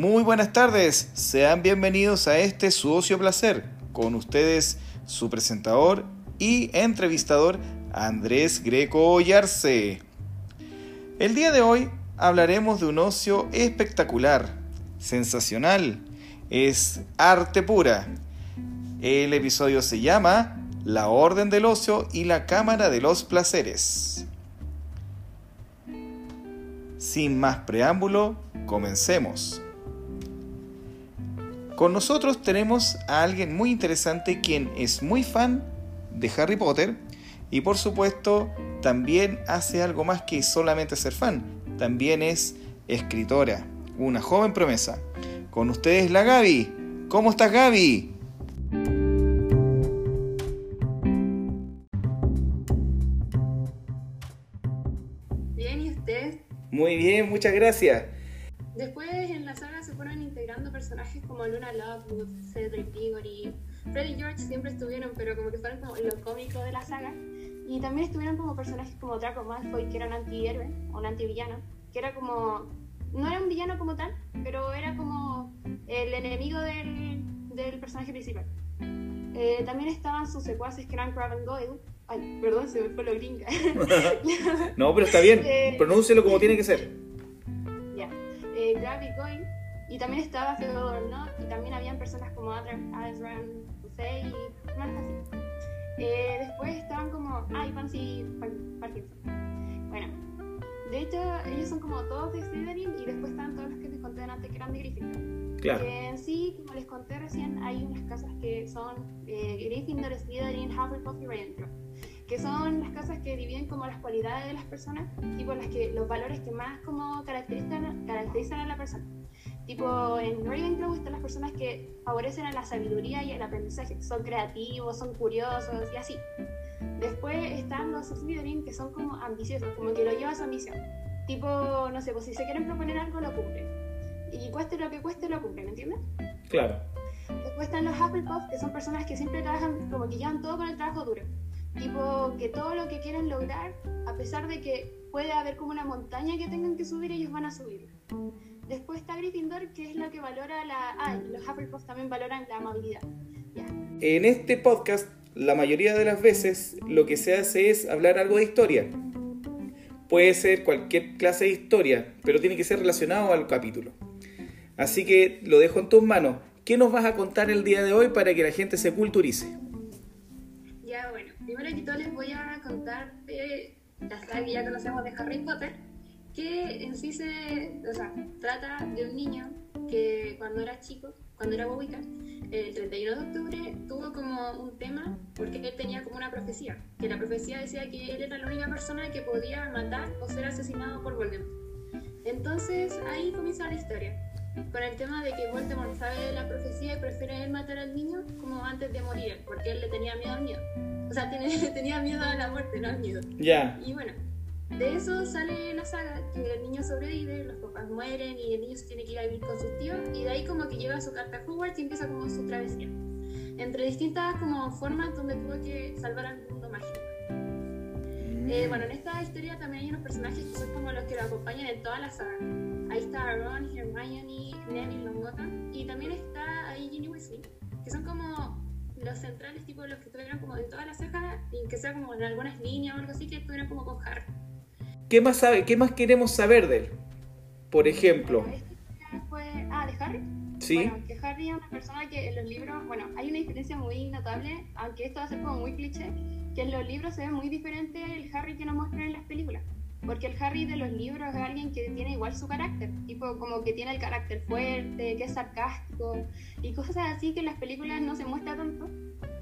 Muy buenas tardes, sean bienvenidos a este su ocio placer. Con ustedes su presentador y entrevistador Andrés Greco Ollarse. El día de hoy hablaremos de un ocio espectacular, sensacional, es arte pura. El episodio se llama La Orden del Ocio y la Cámara de los Placeres. Sin más preámbulo, comencemos. Con nosotros tenemos a alguien muy interesante quien es muy fan de Harry Potter y por supuesto también hace algo más que solamente ser fan, también es escritora, una joven promesa. Con ustedes la Gaby. ¿Cómo estás Gaby? Bien, ¿y usted? Muy bien, muchas gracias. Después en la saga se fueron integrando personajes como Luna Lovegood, Cedric Diggory, Freddy y George siempre estuvieron, pero como que fueron como lo cómico de la saga. Y también estuvieron como personajes como Draco Malfoy, que era un antihéroe o un antivillano, que era como. No era un villano como tal, pero era como el enemigo del, del personaje principal. Eh, también estaban sus secuaces que eran Crab and Goyle. Ay, perdón, se me fue lo gringa. no, pero está bien, Eh, pronúncielo como tiene que ser. Eh, Crab y también estaba Theodore Knott. Y también habían personas como Azran Hussein y más así. Eh, después estaban como. Ah, y Pansy Parkinson. Bueno. De hecho, ellos son como todos de Slytherin y después están todos los que les conté antes que eran de Gryffindor. Claro. Que en sí, como les conté recién, hay unas casas que son eh, Gryffindor, Slytherin, Hufflepuff y Ravenclaw. Que son las casas que dividen como las cualidades de las personas, tipo las que, los valores que más como caracterizan, caracterizan a la persona. Tipo, en Ravenclaw están las personas que favorecen a la sabiduría y el aprendizaje, son creativos, son curiosos y así. Después están los Slytherin que son como ambiciosos, como que lo llevan a su ambición. Tipo, no sé, pues si se quieren proponer algo, lo cumplen. Y cueste lo que cueste, lo cumplen, ¿entiendes? Claro. Después están los Hufflepuff, que son personas que siempre trabajan, como que llevan todo con el trabajo duro. Tipo, que todo lo que quieren lograr, a pesar de que puede haber como una montaña que tengan que subir, ellos van a subir. Después está Gryffindor, que es lo que valora la... Ah, los Hufflepuff también valoran la amabilidad. Ya. En este podcast, la mayoría de las veces lo que se hace es hablar algo de historia. Puede ser cualquier clase de historia, pero tiene que ser relacionado al capítulo. Así que lo dejo en tus manos. ¿Qué nos vas a contar el día de hoy para que la gente se culturice? Ya, bueno, primero que todo les voy a contar de la saga que ya conocemos de Harry Potter, que en sí se, o sea, trata de un niño que cuando era chico, cuando era bobica, el 31 de octubre tuvo como un tema porque él tenía como una profecía, que la profecía decía que él era la única persona que podía matar o ser asesinado por Voldemort. Entonces ahí comienza la historia, con el tema de que Voldemort sabe la profecía y prefiere él matar al niño como antes de morir, porque él le tenía miedo al miedo. O sea, tiene- tenía miedo a la muerte, no al miedo. Ya. Y bueno, de eso sale la saga, que el niño sobrevive, los papás mueren y el niño se tiene que ir a vivir con sus tíos y de ahí como que llega su carta a Hogwarts y empieza como su travesía. Entre distintas como formas donde tuvo que salvar al mundo mágico. Eh, bueno, en esta historia también hay unos personajes que son como los que lo acompañan en toda la saga. Ahí está Ron, Hermione, Neville Longbottom y también está ahí Ginny Weasley, que son como los centrales, tipo los que estuvieron como en toda la saga y que sea como en algunas líneas o algo así que estuvieron como con Harry. ¿Qué más, sabe, ¿Qué más queremos saber de él? Por ejemplo, fue... Ah, ¿de Harry? ¿sí? Bueno, que Harry es una persona que en los libros, bueno, hay una diferencia muy notable, aunque esto va a ser como muy cliché, que en los libros se ve muy diferente el Harry que nos muestran en las películas. Porque el Harry de los libros es alguien que tiene igual su carácter, tipo como que tiene el carácter fuerte, que es sarcástico y cosas así que en las películas no se muestra tanto.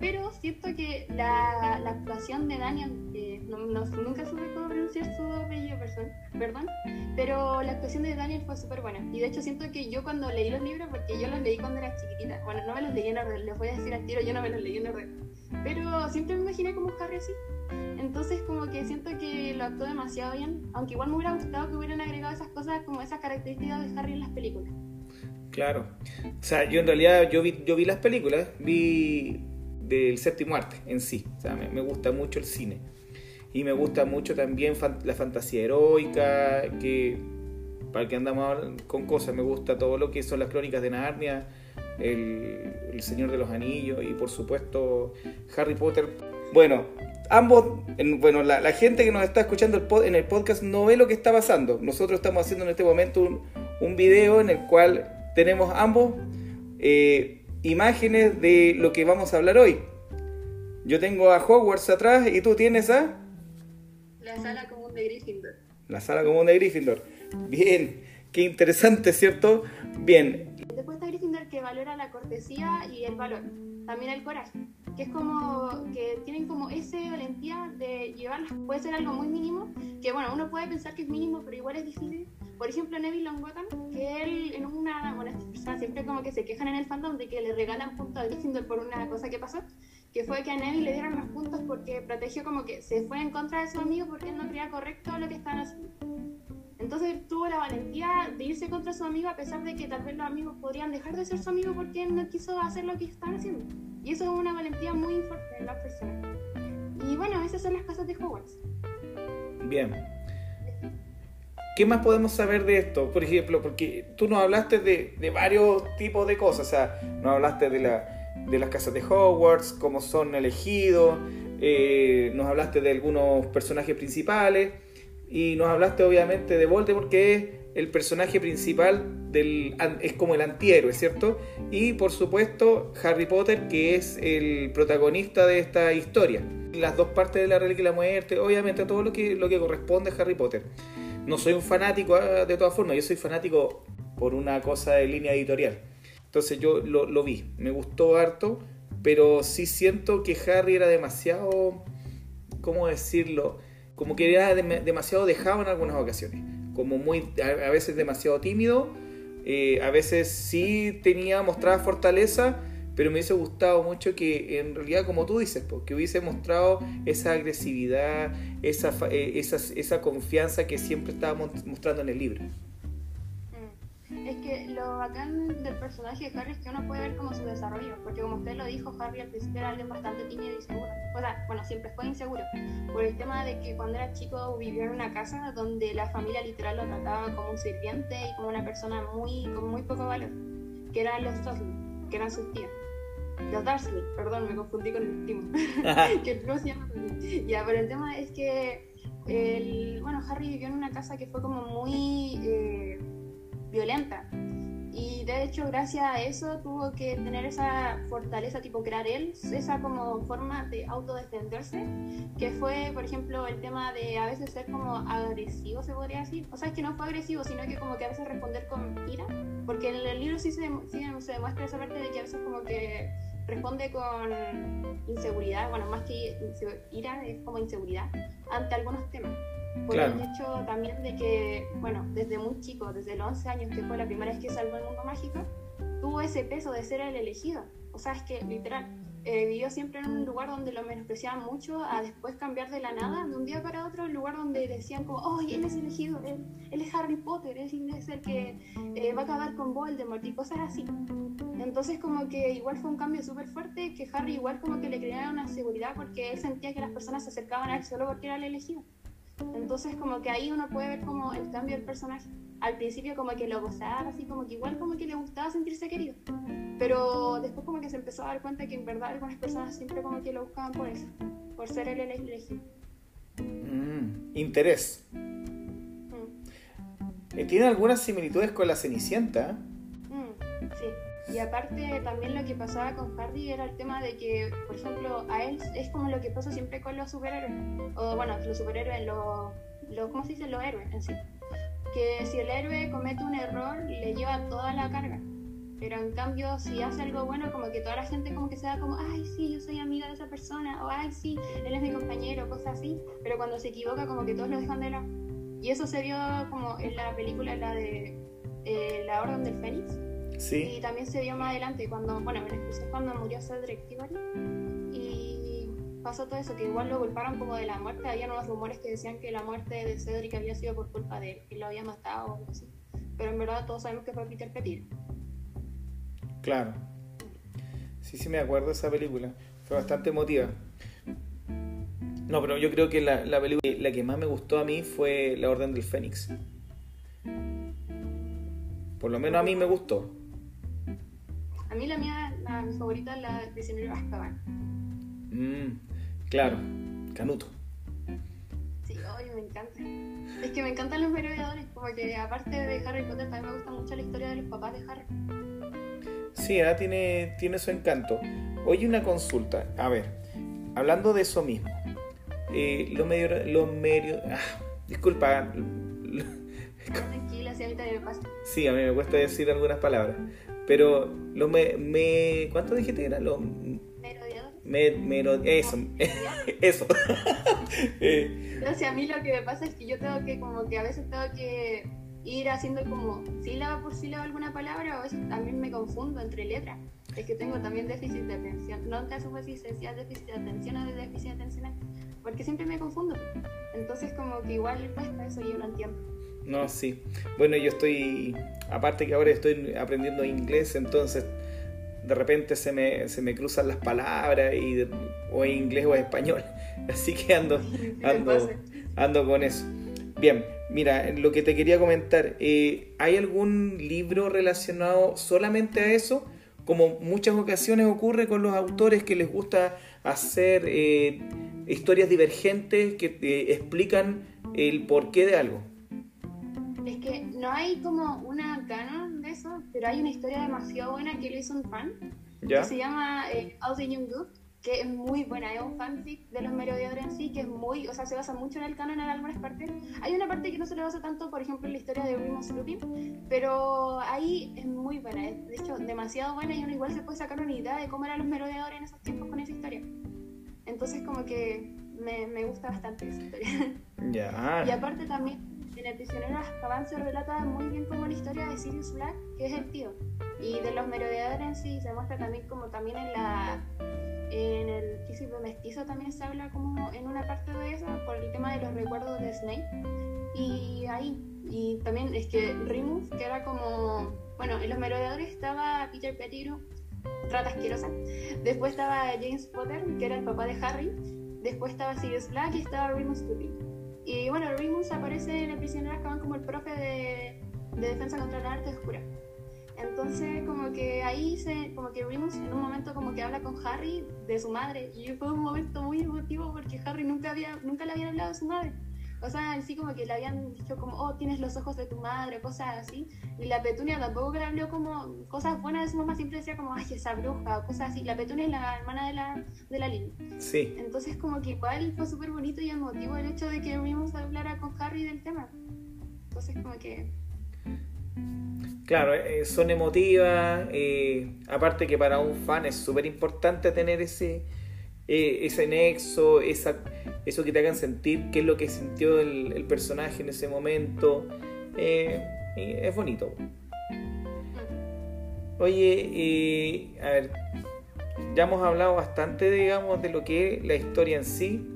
Pero siento que la, la actuación de Daniel, eh, no, no- nunca supe cómo pronunciar su apellido, perdón, pero la actuación de Daniel fue súper buena. Y de hecho siento que yo cuando leí los libros, porque yo los leí cuando era chiquitita, bueno, no me los leí en orden, les voy a decir al tiro, yo no me los leí en orden. Pero siempre me imaginé como Harry así. Entonces como que siento que lo actuó demasiado bien, aunque igual me hubiera gustado que hubieran agregado esas cosas como esas características de Harry en las películas. Claro. O sea, yo en realidad yo vi, yo vi las películas, vi del séptimo arte en sí. O sea, me, gusta mucho el cine. Y me gusta mucho también la fantasía heroica, que para que andamos con cosas. Me gusta todo lo que son las crónicas de Narnia, el, el Señor de los Anillos y por supuesto Harry Potter. Bueno, ambos, bueno, la, gente que nos está escuchando en el podcast no ve lo que está pasando. Nosotros estamos haciendo en este momento un, un video en el cual tenemos ambos eh, imágenes de lo que vamos a hablar hoy. Yo tengo a Hogwarts atrás y tú tienes a... La sala común de Gryffindor. La sala común de Gryffindor. Bien, qué interesante, ¿cierto? Bien. Después está Gryffindor que valora la cortesía y el valor, también el coraje que es como que tienen como esa valentía de llevarlas. Puede ser algo muy mínimo, que bueno, uno puede pensar que es mínimo, pero igual es difícil. Por ejemplo, Neville Longbottom, que él en una, bueno, estas personas siempre como que se quejan en el fandom de que le regalan puntos a Gryffindor por una cosa que pasó, que fue que a Neville le dieron los puntos porque protegió como que se fue en contra de su amigo porque él no creía correcto lo que estaban haciendo. Entonces tuvo la valentía de irse contra su amigo a pesar de que tal vez los amigos podrían dejar de ser su amigo porque él no quiso hacer lo que estaban haciendo. Y eso es una valentía muy fuerte en las personas. Y bueno, esas son las casas de Hogwarts. Bien. ¿Qué más podemos saber de esto? Por ejemplo, porque tú nos hablaste de, de varios tipos de cosas. O sea, nos hablaste de, la, de las casas de Hogwarts, cómo son elegidos, eh, nos hablaste de algunos personajes principales y nos hablaste obviamente de Voldemort, que es el personaje principal del es como el antihéroe, ¿cierto? Y por supuesto Harry Potter, que es el protagonista de esta historia. Las dos partes de la reliquia y la muerte, obviamente todo lo que, lo que corresponde a Harry Potter. No soy un fanático ah, de todas formas, yo soy fanático por una cosa de línea editorial. Entonces yo lo, lo vi, me gustó harto, pero sí siento que Harry era demasiado, ¿cómo decirlo? como que era demasiado dejado en algunas ocasiones, como muy, a, veces demasiado tímido, eh, a veces sí tenía, mostraba fortaleza, pero me hubiese gustado mucho que en realidad, como tú dices, porque hubiese mostrado esa agresividad, esa, eh, esa, esa confianza que siempre estábamos mostrando en el libro es que lo bacán del personaje de Harry es que uno puede ver como su desarrollo, porque como usted lo dijo, Harry al principio era alguien bastante tímido y inseguro. O sea, bueno, siempre fue inseguro, por el tema de que cuando era chico vivió en una casa donde la familia literal lo trataba como un sirviente y como una persona muy, con muy poco valor, que eran los Dursley, que eran sus tíos. Los Dursley, perdón, me confundí con el último, que no se llama Ya, pero el tema es que, el, bueno, Harry vivió en una casa que fue como muy... Eh, violenta. Y de hecho, gracias a eso tuvo que tener esa fortaleza, tipo crear él, esa como forma de autodefenderse, que fue, por ejemplo, el tema de a veces ser como agresivo, se podría decir. O sea, es que no fue agresivo, sino que como que a veces responder con ira, porque en el libro sí se, sí se demuestra esa parte de que a veces como que responde con inseguridad, bueno, más que ira, es como inseguridad ante algunos temas. Por el hecho también de que, bueno, desde muy chico, desde los 11 años, que fue la primera vez que salvó el mundo mágico, tuvo ese peso de ser el elegido. O sea, es que literal, eh, vivió siempre en un lugar donde lo menospreciaban mucho, a después cambiar de la nada, de un día para otro, un lugar donde decían como, oh, él es elegido, él, es Harry Potter, él es el que eh, va a acabar con Voldemort y cosas así. Entonces como que igual fue un cambio súper fuerte, que Harry igual como que le creaba una seguridad porque él sentía que las personas se acercaban a él solo porque era el elegido. Entonces como que ahí uno puede ver como el cambio del personaje. Al principio como que lo gozaba, así como que igual como que le gustaba sentirse querido. Pero después como que se empezó a dar cuenta que en verdad algunas personas siempre como que lo buscaban por eso, por ser el elegido. Mm, interés. Mm. Eh, ¿Tiene algunas similitudes con la Cenicienta? Mm, sí. Y aparte también lo que pasaba con Hardy era el tema de que, por ejemplo, a él es como lo que pasa siempre con los superhéroes, o bueno, los superhéroes, los, los ¿cómo se dice? Los héroes en sí. Que si el héroe comete un error, le lleva toda la carga. Pero en cambio, si hace algo bueno, como que toda la gente como que se da como, ay, sí, yo soy amiga de esa persona, o ay, sí, él es mi compañero, cosas así. Pero cuando se equivoca, como que todos lo dejan de lado. Y eso se vio como en la película, la de eh, La Orden del Fénix y también se dio más adelante, cuando, bueno, cuando murió Cedric Diggory. Y pasó todo eso, que igual lo culparon como de la muerte. Había unos rumores que decían que la muerte de Cedric había sido por culpa de él, que lo había matado o algo así. Pero en verdad todos sabemos que fue Peter Pettit. Claro. Sí, sí me acuerdo de esa película. Fue bastante emotiva. No, pero yo creo que la, la película la que más me gustó a mí fue La Orden del Fénix. Por lo menos a mí me gustó. A mí la mía, la, mi favorita es la de Prisionero de Azkaban. Mm, claro, Canuto. Sí, hoy me encanta. Es que me encantan los merodeadores, como que aparte de Harry Potter también me gusta mucho la historia de los papás de Harry. Sí, ah, tiene, tiene su encanto. Oye, una consulta. A ver, hablando de eso mismo. Eh, los medio... Los medio ah, disculpa. Tranquila, sí, a mí también me pasa. Sí, a mí me cuesta decir algunas palabras. Pero los me... me ¿Cuánto dijiste que era? Merodeadores. Me, mero- eso, eso. Eh, No sé, a mí lo que me pasa es que yo tengo que, como que a veces tengo que ir haciendo como sílaba por sílaba alguna palabra, o a veces también me confundo entre letras. Es que tengo también déficit de atención. No en caso fue si se decía déficit de atención o de déficit atencional, porque siempre me confundo. Entonces, como que igual cuesta eso y yo no entiendo. No, sí. Bueno, yo estoy, aparte que ahora estoy aprendiendo inglés, entonces de repente se me, se me cruzan las palabras, y de- o en inglés o en español. Así que ando, ando, ando con eso. Bien, mira, lo que te quería comentar, eh, ¿hay algún libro relacionado solamente a eso? Como muchas ocasiones ocurre con los autores que les gusta hacer eh, historias divergentes que eh, explican el porqué de algo. Es que no hay como una canon de eso, pero hay una historia demasiado buena que lo hizo un fan, ¿Ya? que se llama eh, the Young Good, que es muy buena, es un fanfic de los merodeadores en sí, que es muy, o sea, se basa mucho en el canon en algunas partes. Hay una parte que no se le basa tanto, por ejemplo, en la historia de Remus Lupin, pero ahí es muy buena, es de hecho demasiado buena y uno igual se puede sacar una idea de cómo eran los merodeadores en esos tiempos con esa historia. Entonces como que me, me gusta bastante esa historia. Ya. Y aparte también, en El prisionero de Azkaban se relata muy bien como la historia de Sirius Black, que es el tío. Y de los merodeadores en sí se muestra también como también en la en el príncipe mestizo también se habla como en una parte de eso por el tema de los recuerdos de Snape. Y ahí, y también es que Remus, que era como, bueno, en los merodeadores estaba Peter Pettigrew, rata asquerosa. Después estaba James Potter, que era el papá de Harry. Después estaba Sirius Black y estaba Remus Lupin. Y bueno, Remus aparece en el prisionero Azkaban como el profe de, de defensa contra la arte oscura. Entonces, como que ahí se, como que Remus en un momento como que habla con Harry de su madre. Y fue un momento muy emotivo porque Harry nunca había, nunca le habían hablado de su madre. O sea, en sí como que le habían dicho como, oh, tienes los ojos de tu madre, cosas así. Y la Petunia tampoco le habló como cosas buenas de su mamá, siempre decía como, ay, esa bruja, o cosas así. La Petunia es la hermana de la, de la Lily. Sí, Entonces como que igual fue súper bonito y emotivo el hecho de que Remus hablara con Harry del tema. Entonces como que... claro, eh, son emotivas. eh, aparte que para un fan es súper importante tener ese, eh, ese nexo, eso que te hagan sentir qué es lo que sintió el, personaje en ese momento. eh, es bonito. Oye, eh, a ver, ya hemos hablado bastante, digamos, de lo que es la historia en sí.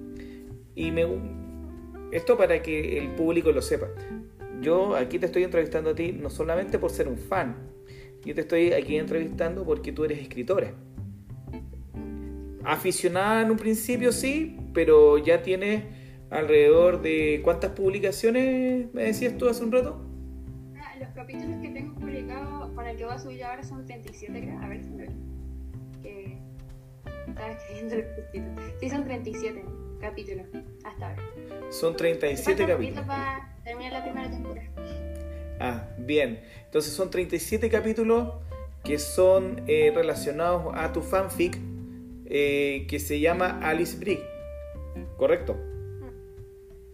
Y me, esto para que el público lo sepa. Yo aquí te estoy entrevistando a ti no solamente por ser un fan, yo te estoy aquí entrevistando porque tú eres escritora. Aficionada en un principio, sí, pero ya tienes alrededor de cuántas publicaciones me decías tú hace un rato. Ah, Los capítulos que tengo publicados con el que voy a subir ahora son 37, creo. A ver si me. Que estaba escribiendo el justito. Sí, son 37 capítulos hasta ahora. Son 37 Falta un poquito capítulos. para terminar la primera temporada. Ah, bien. Entonces son 37 capítulos que son eh, relacionados a tu fanfic eh, que se llama Alice Brig. ¿Correcto?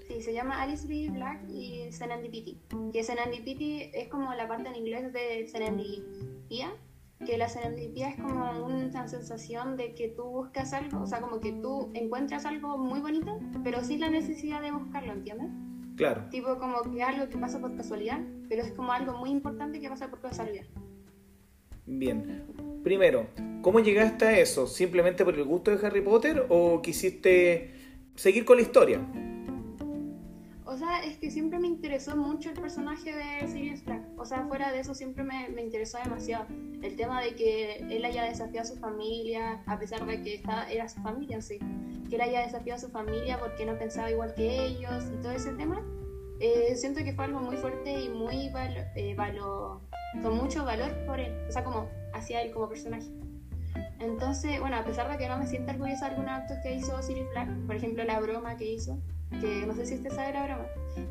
Sí, se llama Alice B. Black y Serendipity. Que Serendipity es como la parte en inglés de serendipia. Que la serendipia es como una sensación de que tú buscas algo, o sea, como que tú encuentras algo muy bonito, pero sin la necesidad de buscarlo, ¿entiendes? Claro. Tipo como que algo que pasa por casualidad, pero es como algo muy importante que pasa por casualidad. Bien. Primero, ¿cómo llegaste a eso? ¿Simplemente por el gusto de Harry Potter o quisiste seguir con la historia? O sea, es que siempre me interesó mucho el personaje de Sirius Black. O sea, fuera de eso siempre me, me interesó demasiado. El tema de que él haya desafiado a su familia, a pesar de que estaba, era su familia, sí. Que él haya desafiado a su familia porque no pensaba igual que ellos y todo ese tema. eh, siento que fue algo muy fuerte y muy eh, con mucho valor por él, o sea, como hacia él como personaje. Entonces, bueno, a pesar de que no me siento orgullosa de algunos actos que hizo Sirius Black, por ejemplo, la broma que hizo, que no sé si usted sabe la broma,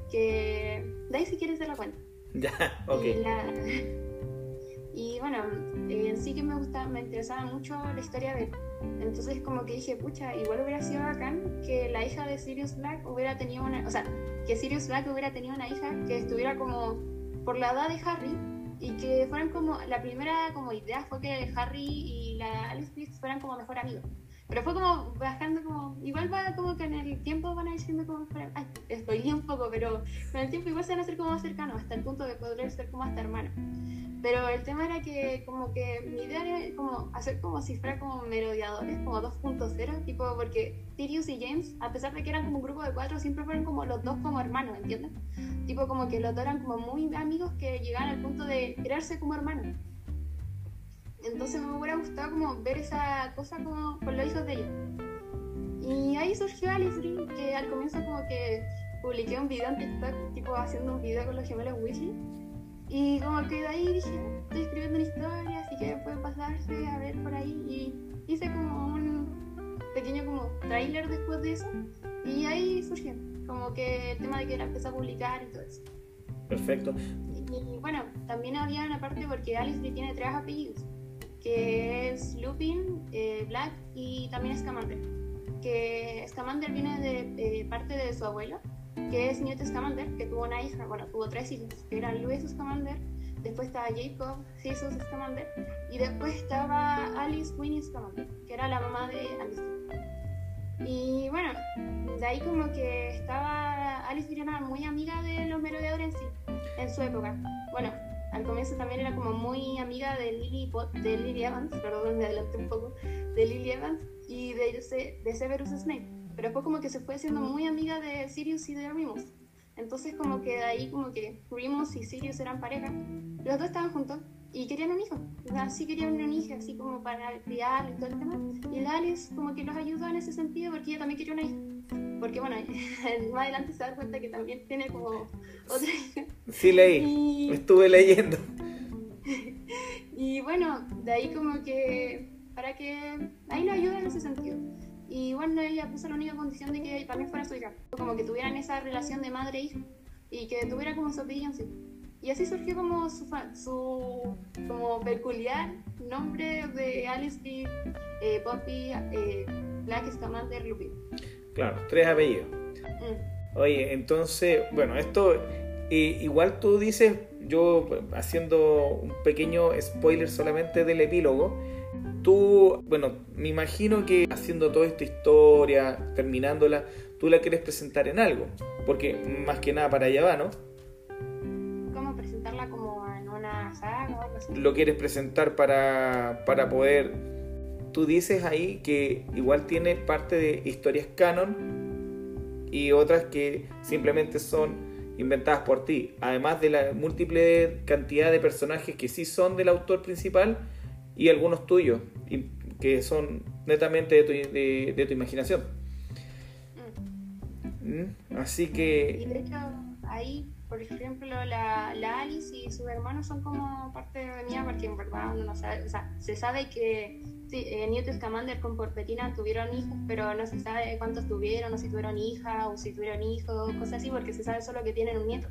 que de ahí si quieres te la cuenta. Ya, ok. Y, bueno, eh, en sí que me gusta, me interesaba mucho la historia de entonces como que dije, pucha, igual hubiera sido bacán que la hija de Sirius Black hubiera tenido una, o sea, que Sirius Black hubiera tenido una hija que estuviera como por la edad de Harry y que fueran como, la primera como idea fue que Harry y la Alice Smith fueran como mejor amigos. Pero fue como bajando como, igual va como que en el tiempo van a ir siendo como, ay, spoilé un poco, pero con el tiempo igual se van a hacer como más cercanos, hasta el punto de poder ser como hasta hermanos. Pero el tema era que como que mi idea era como hacer como si fuera como merodeadores, como 2.0, tipo porque Sirius y James, a pesar de que eran como un grupo de cuatro, siempre fueron como los dos como hermanos, ¿entiendes? Tipo como que los dos eran como muy amigos que llegaban al punto de crearse como hermanos. Entonces me hubiera gustado como ver esa cosa como con los hijos de ellos. Y ahí surgió Alice Green, que al comienzo como que publiqué un video en TikTok, tipo haciendo un video con los gemelos Weasley y como que de ahí dije, estoy escribiendo una historia, así que puede pasarse a ver por ahí. Y hice como un pequeño como trailer después de eso. Y ahí surgió, como que el tema de que la empecé a publicar y todo eso. Perfecto. Y, bueno, también había una parte porque Alice tiene tres apellidos, que es Lupin, eh, Black y también Scamander. Que Scamander viene de parte de su abuelo que es Newt Scamander, que tuvo una hija, bueno, tuvo tres hijos, que eran Louis Scamander, después estaba Jacob Jesus Scamander, y después estaba Alice Winnie Scamander, que era la mamá de Alice. Y bueno, de ahí como que estaba Alice era muy amiga de los merodeadores en sí, en su época. Bueno, al comienzo también era como muy amiga de Lily, de Lily Evans, perdón, me adelanté un poco, de Lily Evans y de, de Severus Snape pero después como que se fue haciendo muy amiga de Sirius y de Remus. Entonces como que de ahí como que Remus y Sirius eran pareja. Los dos estaban juntos y querían un hijo. O sea, sí querían una hija, así como para criar y todo el tema. Y Alice como que los ayudó en ese sentido porque ella también quería una hija. Porque bueno, más adelante se da cuenta que también tiene como otra hija. Sí leí, estuve leyendo. y bueno, de ahí como que para que ahí lo ayuda en ese sentido. Y bueno, ella puso la única condición de que también fuera su hija, como que tuvieran esa relación de madre e y que tuviera como su sí. Y así surgió como su, su como peculiar nombre de Alice B, eh, Poppy, eh, Black Scamander, Lupin. Claro, tres apellidos. Mm. Oye, entonces, bueno, esto eh, igual tú dices, yo haciendo un pequeño spoiler solamente del epílogo, tú, bueno, me imagino que haciendo toda esta historia, terminándola, tú la quieres presentar en algo, porque más que nada para allá va, ¿no? ¿Cómo presentarla como en una saga o algo así? Lo quieres presentar para, para poder... Tú dices ahí que igual tiene parte de historias canon y otras que simplemente son inventadas por ti, además de la múltiple cantidad de personajes que sí son del autor principal y algunos tuyos, que son netamente de tu, de, tu imaginación. Mm. ¿Mm? Así que... Y de hecho, ahí, por ejemplo, la, la, Alice y sus hermanos son como parte de mía, porque en verdad uno no sabe, o sea, se sabe que sí, eh, Newt Scamander con Porpetina tuvieron hijos, pero no se sabe cuántos tuvieron, o si tuvieron hija, o si tuvieron hijos, cosas así, porque se sabe solo que tienen un nieto,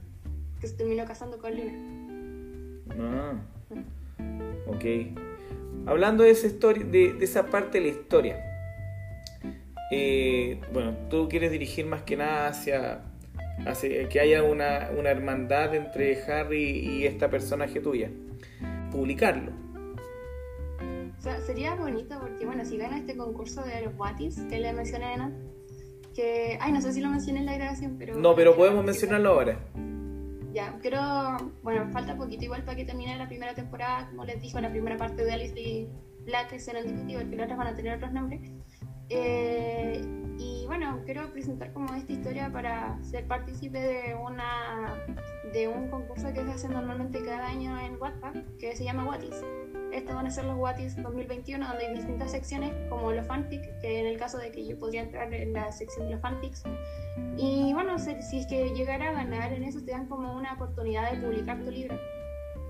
que se terminó casando con Luna. Ah, ok. Hablando de esa, historia, de, esa parte de la historia, eh, bueno, tú quieres dirigir más que nada hacia, que haya una, hermandad entre Harry y esta personaje tuya. Publicarlo. O sea, sería bonito porque, bueno, si gana este concurso de los Watis que le mencioné antes, que, ay, no sé si lo mencioné en la grabación, pero... No, pero podemos mencionarlo ahora. Ya, pero bueno, falta poquito igual para que termine la primera temporada, como les dijo, la primera parte de Alice Black será discutido, porque las otras van a tener otros nombres. Eh, Y bueno, quiero presentar como esta historia para ser partícipe de una de un concurso que se hace normalmente cada año en Wattpad, que se llama Wattis. Estos van a ser los Wattis 2021, donde hay distintas secciones, como los fanfics, que en el caso de que yo podría entrar en la sección de los fanfics. Y bueno, si es que llegara a ganar en eso, te dan como una oportunidad de publicar tu libro.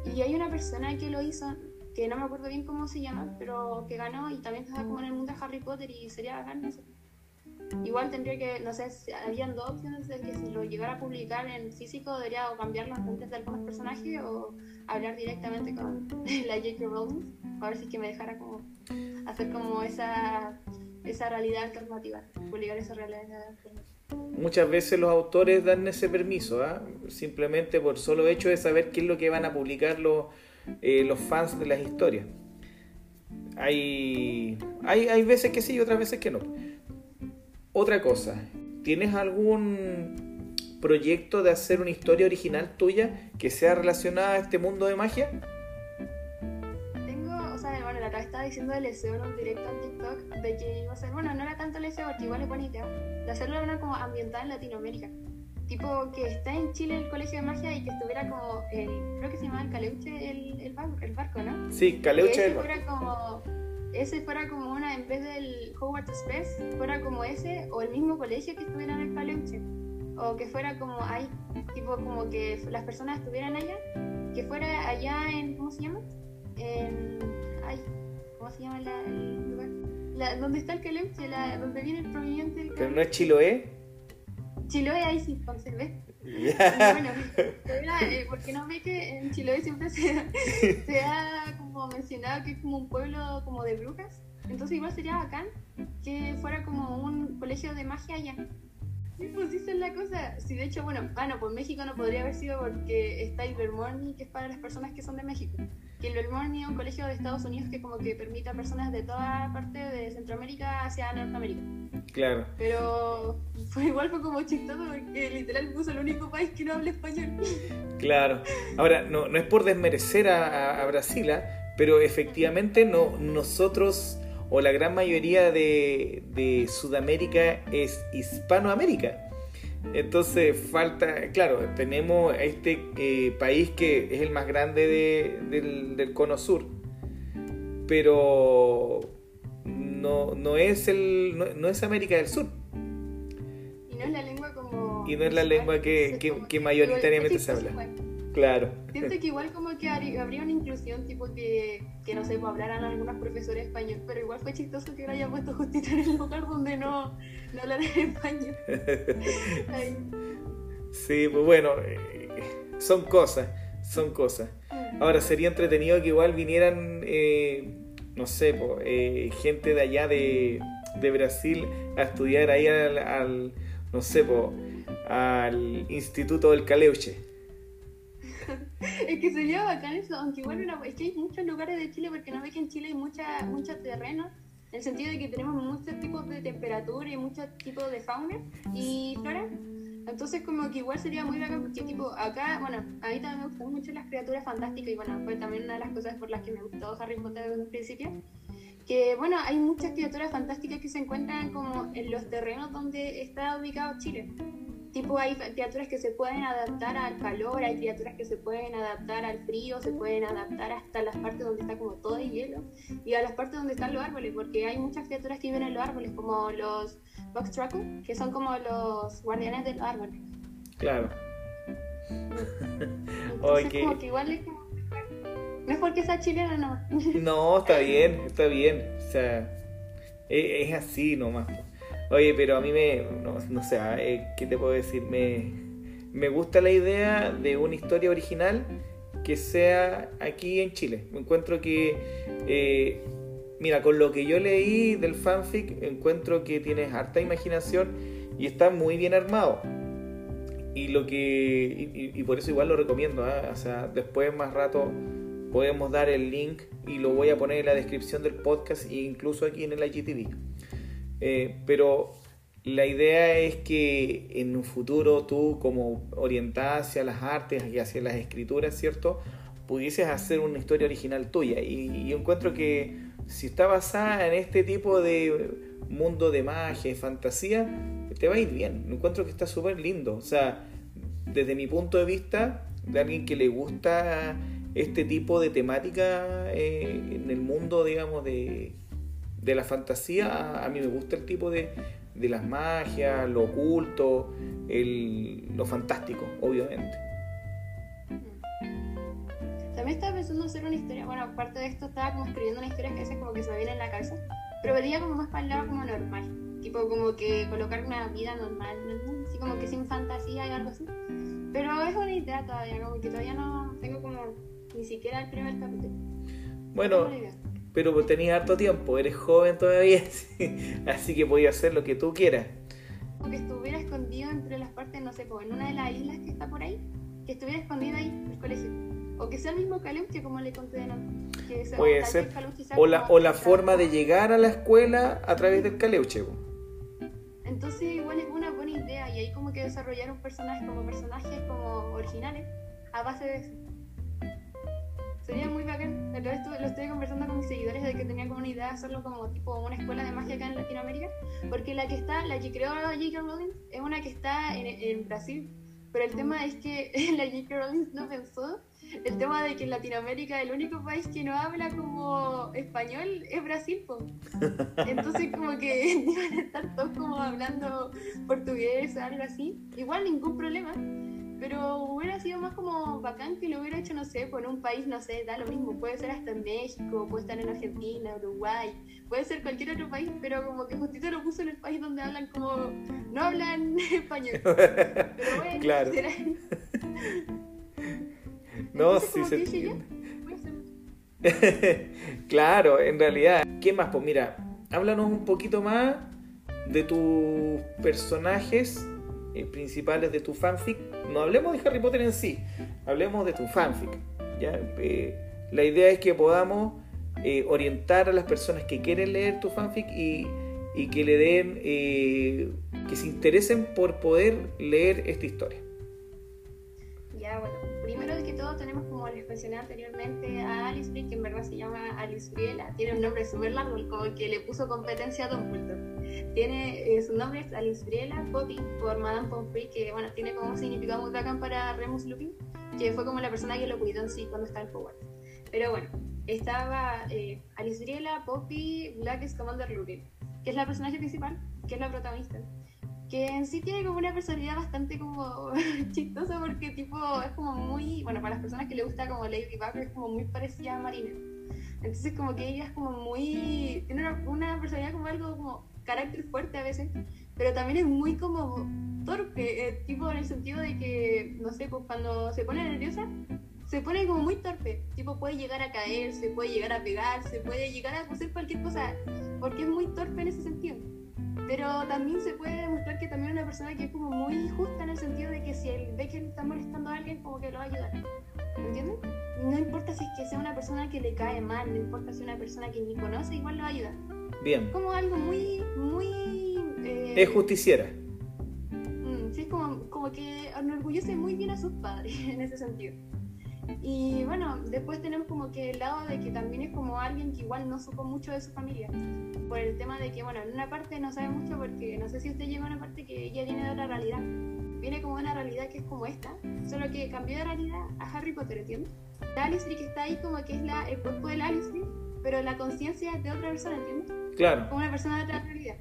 Y hay una persona que lo hizo, que no me acuerdo bien cómo se llama, pero que ganó y también está como en el mundo de Harry Potter y sería eso. Igual tendría que, no sé, habían dos opciones de que si lo llegara a publicar en físico debería o cambiar las fuentes de algunos personajes o hablar directamente con la J.K. Rowling, a ver si que me dejara como hacer como esa, esa realidad alternativa, publicar esa realidad alternativa. Muchas veces los autores dan ese permiso, ¿ah? simplemente por solo hecho de saber qué es lo que van a publicar los, eh, los fans de las historias. Hay, hay, hay veces que sí y otras veces que no. Otra cosa, ¿tienes algún proyecto de hacer una historia original tuya que sea relacionada a este mundo de magia? Tengo, o sea, bueno, la otra estaba diciendo del SEO en un directo en TikTok de que iba a ser, bueno, no era tanto el SEO, porque igual es bonita, de hacerlo una como ambientada en Latinoamérica. Tipo que está en Chile el colegio de magia y que estuviera como el, creo que se llama el Caleuche el, el, barco, ¿no? Sí, Caleuche el barco. Fuera como ese fuera como una, en vez del Hogwarts Express, fuera como ese, o el mismo colegio que estuviera en el Paleuche. O que fuera como, hay, tipo como que las personas estuvieran allá, que fuera allá en, ¿cómo se llama? En, ay, ¿cómo se llama el lugar? La, donde está el Caleuche, la, donde viene el proveniente. ¿Pero no es Chiloé? Chiloé ahí sí, conservé. Bueno, porque no ve que en Chiloé siempre se, se ha como mencionado que es como un pueblo como de brujas. Entonces igual sería bacán que fuera como un colegio de magia allá. Y pues esa es la cosa. Sí, de hecho, bueno, ah, no, pues México no podría haber sido porque está Ibermorny, que es para las personas que son de México. Que Ibermorny es un colegio de Estados Unidos que como que permite a personas de toda parte de Centroamérica hacia Norteamérica. Claro. Pero fue igual fue como chistoso porque literal puso el único país que no habla español. Claro. Ahora, no, no es por desmerecer a, a Brasil, ¿ah? pero efectivamente no, nosotros o la gran mayoría de, de Sudamérica es Hispanoamérica. Entonces falta, claro, tenemos este eh, país que es el más grande de, del, del, cono sur, pero no, no es el no, es América del Sur. Y no es la lengua como... Y no es la lengua que, que, que mayoritariamente se habla. Claro. Siento que igual como que habría una inclusión, tipo que, que no sé, pues hablaran algunos profesores español, pero igual fue chistoso que lo haya puesto justito en el lugar donde no, no hablan español. sí, pues bueno, eh, son cosas, son cosas. Ahora, sería entretenido que igual vinieran, eh, no sé, pues, eh, gente de allá de, de, Brasil a estudiar ahí al, al no sé, pues, al Instituto del Caleuche. es que sería bacán eso, aunque igual es que hay muchos lugares de Chile, porque no ve que en Chile hay mucha, mucho terreno, en el sentido de que tenemos muchos tipos de temperatura y muchos tipos de fauna y flora. Entonces como que igual sería muy bacán porque tipo acá, bueno, a mí también me gustan mucho las criaturas fantásticas y bueno, fue también una de las cosas por las que me gustó Harry Potter desde un principio. Que bueno, hay muchas criaturas fantásticas que se encuentran como en los terrenos donde está ubicado Chile. Tipo, hay criaturas que se pueden adaptar al calor, hay criaturas que se pueden adaptar al frío, se pueden adaptar hasta las partes donde está como todo de hielo y a las partes donde están los árboles, porque hay muchas criaturas que viven en los árboles, como los Box que son como los guardianes del árbol. Claro. Entonces, como que igual es como... No es porque sea chilena, no. no, está bien, está bien. O sea, e-, es, así nomás. Oye, pero a mí me. No, sé, ah, eh, ¿qué te puedo decir? Me, me gusta la idea de una historia original que sea aquí en Chile. Me encuentro que. Eh, mira, con lo que yo leí del fanfic, encuentro que tienes harta imaginación y está muy bien armado. Y lo que. Y, por eso igual lo recomiendo. ¿ah? O sea, después más rato podemos dar el link y lo voy a poner en la descripción del podcast e incluso aquí en el IGTV. Eh, pero la idea es que en un futuro tú, como orientada hacia las artes y hacia las escrituras, ¿cierto? Pudieses hacer una historia original tuya. Y, yo encuentro que si está basada en este tipo de mundo de magia y fantasía, te va a ir bien. Encuentro que está súper lindo. O sea, desde mi punto de vista, de alguien que le gusta este tipo de temática eh, en el mundo, digamos, de, de la fantasía, a, mí me gusta el tipo de, de las magias, lo oculto, el, lo fantástico, obviamente. También estaba pensando hacer una historia, bueno, aparte de esto estaba como escribiendo una historia que hace como que se me viene en la cabeza, pero venía como más para el lado como normal, tipo como que colocar una vida normal, así como que sin fantasía y algo así. Pero es una idea todavía, como que todavía no tengo como ni siquiera el primer capítulo. Bueno, pero tenías harto tiempo, eres joven todavía, así que podías hacer lo que tú quieras. O que estuviera escondido entre las partes, no sé, en una de las islas que está por ahí, que estuviera escondido ahí el colegio. O que sea el mismo Caleuche como le conté de Puede ser. O la, o la forma de llegar a la escuela a través del Caleuche. Entonces igual es una buena idea y ahí como que desarrollar un personaje como personajes como originales a base de eso. Sería muy bacán. La otra lo estoy conversando con mis seguidores de que tenía como una idea de hacerlo como tipo una escuela de magia acá en Latinoamérica. Porque la que está, la que creó J.K. Rowling es una que está en, en Brasil. Pero el tema es que la J.K. Rowling no pensó el tema de que en Latinoamérica el único país que no habla como español es Brasil, entonces como que iban a estar todos como hablando portugués o algo así, igual ningún problema, pero hubiera sido más como bacán que lo hubiera hecho, no sé, por un país, no sé, da lo mismo, puede ser hasta en México, puede estar en Argentina, Uruguay, puede ser cualquier otro país, pero como que justito lo puso en el país donde hablan como, no hablan español. Pero bueno, claro. No, sí se claro, en realidad. ¿Qué más? Pues mira, háblanos un poquito más de tus personajes eh, principales de tu fanfic. No hablemos de Harry Potter en sí, hablemos de tu fanfic. ¿ya? Eh, la idea es que podamos eh, orientar a las personas que quieren leer tu fanfic y, y que le den, que se interesen por poder leer esta historia. Ya, bueno todo tenemos, como les mencioné anteriormente, a Alice Brie, que en verdad se llama Alice Briela. Tiene un nombre súper largo, como que le puso competencia a Dumbledore. Tiene, eh, su nombre es Alice Briela Poppy, por Madame Pomfrey, que bueno, tiene como un significado muy bacán para Remus Lupin, que fue como la persona que lo cuidó en sí cuando estaba en Hogwarts. Pero bueno, estaba eh, Alice Briela, Poppy, Black Commander Lupin, que es la personaje principal, que es la protagonista que en sí tiene como una personalidad bastante como chistosa porque tipo es como muy, bueno, para las personas que le gusta como Lady Bug es como muy parecida a Marina. Entonces como que ella es como muy, tiene una, personalidad como algo como carácter fuerte a veces, pero también es muy como torpe, eh, tipo en el sentido de que, no sé, pues cuando se pone nerviosa, se pone como muy torpe, tipo puede llegar a caer, se puede llegar a pegar, se puede llegar a hacer cualquier cosa, porque es muy torpe en ese sentido. Pero también se puede demostrar que también es una persona que es como muy justa en el sentido de que si él ve que está molestando a alguien, como que lo va a ayudar. ¿Entiendes? No importa si es que sea una persona que le cae mal, no importa si es una persona que ni conoce, igual lo va a ayudar. Bien. Como algo muy, muy... Eh, es justiciera. Mm, sí, es como, como que enorgullece muy bien a sus padres en ese sentido. Y bueno, después tenemos como que el lado de que también es como alguien que igual no supo mucho de su familia. Por el tema de que, bueno, en una parte no sabe mucho porque no sé si usted llega a una parte que ella viene de otra realidad. Viene como una realidad que es como esta, solo que cambió de realidad a Harry Potter, ¿entiendes? La Alice que está ahí como que es la, el cuerpo de la Alice pero la conciencia de otra persona, ¿entiendes? Claro. Como una persona de otra realidad.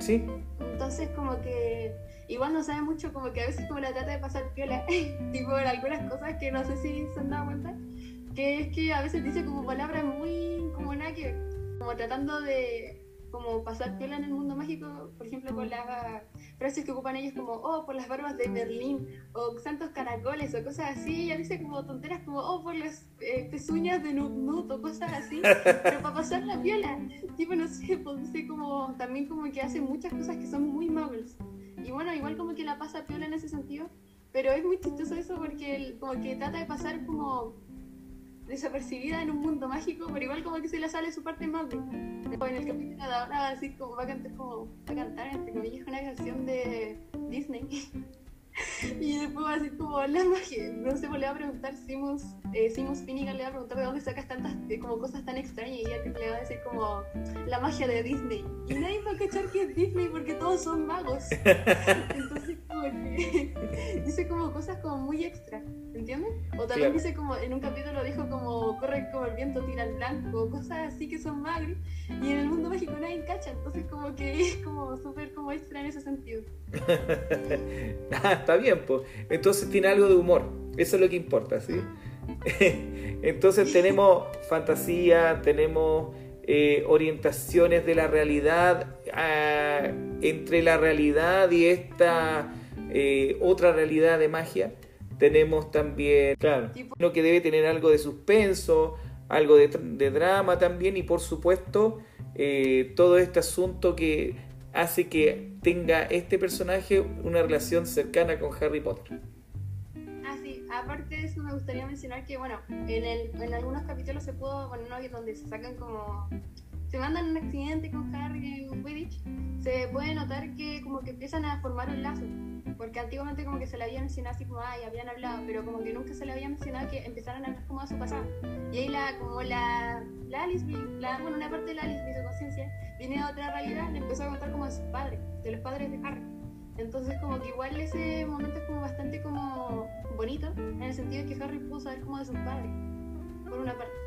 Sí. Entonces como que igual no sabe mucho, como que a veces como la trata de pasar piola, tipo en algunas cosas que no sé si se han dado cuenta, que es que a veces dice como palabras muy como nada que, como tratando de como pasar piola en el mundo mágico, por ejemplo con las frases que ocupan ellos como, oh, por las barbas de Berlín, o santos caracoles, o cosas así, ella dice como tonteras como, oh, por las eh, pezuñas de Nut o cosas así, pero para pasar la piola, tipo, no sé, pues dice como, también como que hace muchas cosas que son muy muggles. Y bueno, igual como que la pasa piola en ese sentido, pero es muy chistoso eso porque como que trata de pasar como desapercibida en un mundo mágico, pero igual como que se le sale su parte más En el capítulo de ahora así como va a cantar como va a cantar entre comillas una canción de Disney. y después va a decir como la magia. No sé, pues le va a preguntar Simus, eh, Simus Finnegan le va a preguntar de dónde sacas tantas eh, como cosas tan extrañas y ella le va a decir como la magia de Disney. Y nadie va a cachar que es Disney porque todos son magos. Entonces como que dice como cosas como muy extra, ¿entiendes? O también dice como, en un capítulo dijo como corre como el viento tira el blanco, cosas así que son magos. Y en el mundo mágico nadie cacha, entonces como que es como súper como extra en ese sentido. Está bien, pues. Entonces tiene algo de humor. Eso es lo que importa, ¿sí? Entonces tenemos fantasía, tenemos eh, orientaciones de la realidad ah, entre la realidad y esta eh, otra realidad de magia. Tenemos también, claro, uno que debe tener algo de suspenso, algo de, drama también y por supuesto eh, todo este asunto que hace que tenga este personaje una relación cercana con Harry Potter. Ah, sí, aparte de eso me gustaría mencionar que, bueno, en, el, en algunos capítulos se pudo, bueno, no, donde se sacan como, se mandan un accidente con Harry en Quidditch, se puede notar que como que empiezan a formar un lazo porque antiguamente como que se le había mencionado así como, ay, habían hablado, pero como que nunca se le había mencionado que empezaran a hablar como a su pasado. Y ahí la, como la, la Alice, la, bueno, una parte de la Alice, de su conciencia, viene de otra realidad, le empezó a contar como de sus padres, de los padres de Harry. Entonces como que igual ese momento es como bastante como bonito, en el sentido de que Harry pudo saber como de sus padres, por una parte.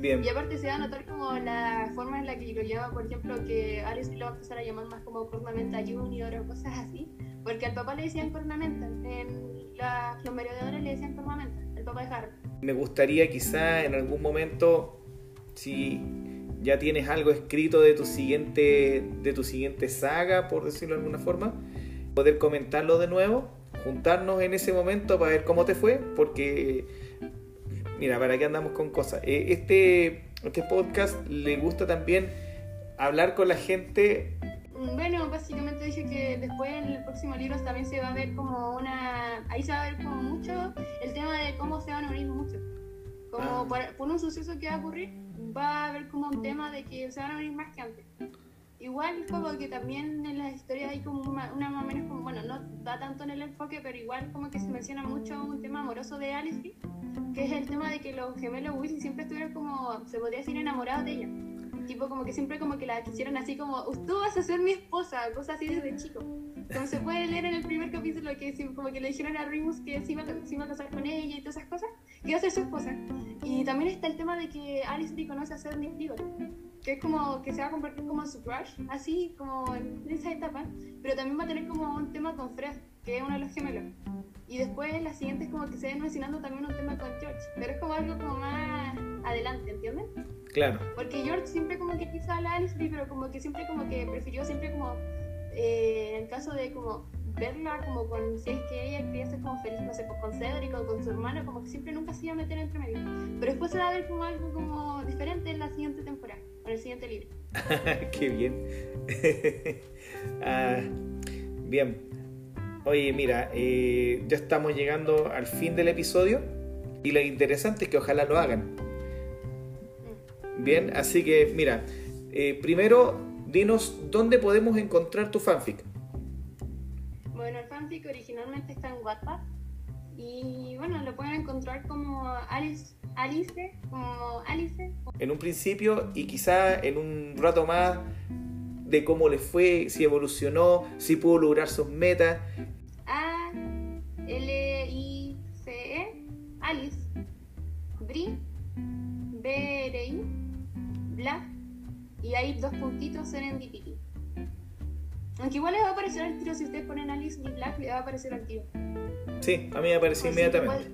Bien. Y aparte se va a notar como la forma en la que lo llama, por ejemplo, que Alice lo va a empezar a llamar más como Cornamenta Junior o cosas así, porque al papá le decían cornamenta, en los merodeadores le decían cornamenta, el papá de Harry. Me gustaría quizá en algún momento, si ya tienes algo escrito de tu siguiente, de tu siguiente saga, por decirlo de alguna forma, poder comentarlo de nuevo, juntarnos en ese momento para ver cómo te fue, porque mira, para qué andamos con cosas. Eh, este, este podcast le gusta también hablar con la gente Mm, bueno, básicamente dije que después en el próximo libro también se va a ver como una... Ahí se va a ver como mucho el tema de cómo se van a unir muchos. Como ah. por, un suceso que va a ocurrir, va a haber como un tema de que se van a unir más que antes. Igual como que también en las historias hay como una, más o menos como, bueno, no da tanto en el enfoque, pero igual como que se menciona mucho un tema amoroso de Alice, que es el tema de que los gemelos Weasley siempre estuvieron como, se podría decir, enamorados de ella tipo como que siempre como que la quisieron así como, tú vas a ser mi esposa, cosas así desde chico. Como se puede leer en el primer capítulo que como que le dijeron a Remus que se iba, a casar con ella y todas esas cosas, que iba a ser su esposa. Y también está el tema de que Alice conoce a Sidney Diggory, que es como que se va a convertir como su crush, así como en esa etapa, pero también va a tener como un tema con Fred, que es uno de los gemelos. Y después en las siguientes como que se ven mencionando también un tema con George, pero es como algo como más adelante, ¿entiendes? Claro. Porque George siempre como que quiso a la Alice, pero como que siempre como que prefirió siempre como, eh, en el caso de como verla como con, si es que ella quería ser como feliz, no sé, pues con Cedric o con su hermano, como que siempre nunca se iba a meter entre medio. Pero después se va a ver como algo como diferente en la siguiente temporada, en el siguiente libro. Qué bien. ah, bien. Oye, mira, eh, ya estamos llegando al fin del episodio y lo interesante es que ojalá lo hagan Bien, así que mira, eh, primero dinos dónde podemos encontrar tu fanfic. Bueno, el fanfic originalmente está en WhatsApp y bueno, lo pueden encontrar como Alice, Alice, como Alice. En un principio y quizá en un rato más de cómo le fue, si evolucionó, si pudo lograr sus metas. A L I C E Alice Bri B R I Black y hay dos puntitos en Serendipity. Aunque igual les va a aparecer al tiro si ustedes ponen Alice y Black, le va a aparecer al tiro. Sí, a mí me apareció inmediatamente.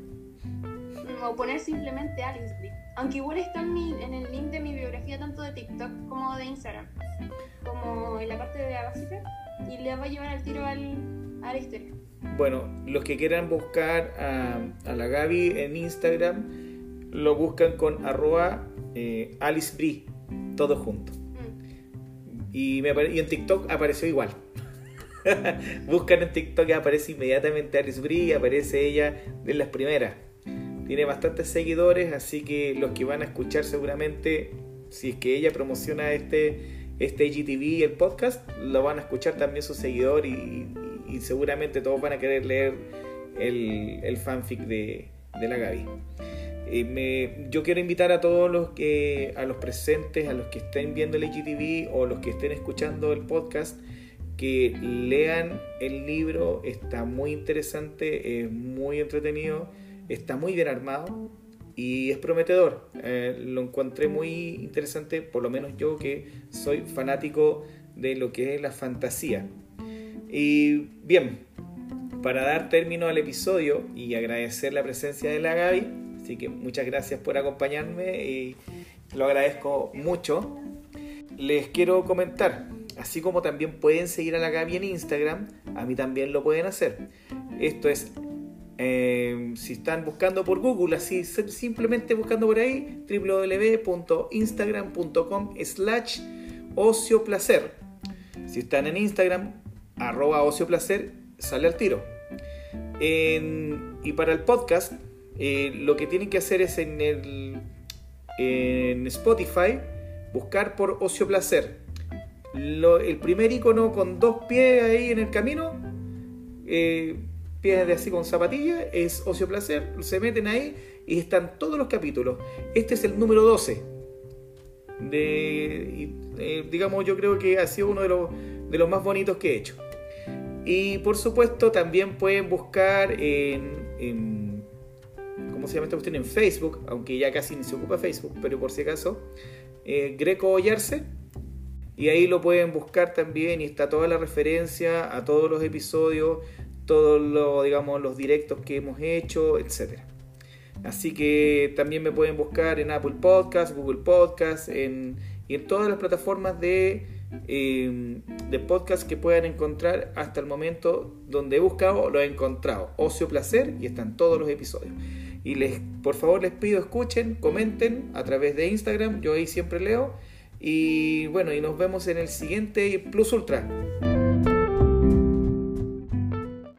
o poner simplemente Alice Aunque igual está en, en, el link de mi biografía tanto de TikTok como de Instagram, como en la parte de abajo, y le va a llevar al tiro al, a la historia. Bueno, los que quieran buscar a, a la Gaby en Instagram, lo buscan con arroba eh, Alice Brie todo junto. Y, me y en TikTok apareció igual. Buscan en TikTok y aparece inmediatamente Alice Brie, aparece ella de las primeras. Tiene bastantes seguidores, así que los que van a escuchar seguramente, si es que ella promociona este, este IGTV, el podcast, lo van a escuchar también sus seguidores y, seguramente todos van a querer leer el, fanfic de la Gaby. Yo quiero invitar a todos los que a los presentes, a los que estén viendo el HTV o los que estén escuchando el podcast, que lean el libro. Está muy interesante, es muy entretenido, está muy bien armado y es prometedor. Eh, lo encontré muy interesante, por lo menos yo que soy fanático de lo que es la fantasía. Y bien, para dar término al episodio y agradecer la presencia de la Gaby, así que muchas gracias por acompañarme y lo agradezco mucho. Les quiero comentar, así como también pueden seguir a la Gaby en Instagram, a mí también lo pueden hacer. Esto es eh, si están buscando por Google, así simplemente buscando por ahí www.instagram.com slash ocioplacer. Si están en Instagram, arroba ocioplacer, sale al tiro. y para el podcast, eh, lo que tienen que hacer es en, el, en Spotify buscar por ocioplacer. el primer icono con dos pies ahí en el camino. Eh, pies de así con zapatillas, es Ocio Placer, se meten ahí y están todos los capítulos. Este es el número 12. De, eh, digamos, yo creo que ha sido uno de los, de los más bonitos que he hecho. Y por supuesto también pueden buscar en ¿cómo esta cuestión? En Facebook, aunque ya casi ni se ocupa Facebook, pero por si acaso, eh, Greco Ollarse. Y ahí lo pueden buscar también y está toda la referencia a todos los episodios, todos los, digamos, los directos que hemos hecho, etc. Así que también me pueden buscar en Apple Podcast, Google Podcast en, y en todas las plataformas de, eh, de podcast que puedan encontrar hasta el momento donde he buscado lo he encontrado. Ocio Placer y están todos los episodios. Y les, por favor les pido escuchen, comenten a través de Instagram, yo ahí siempre leo. Y bueno, y nos vemos en el siguiente Plus Ultra.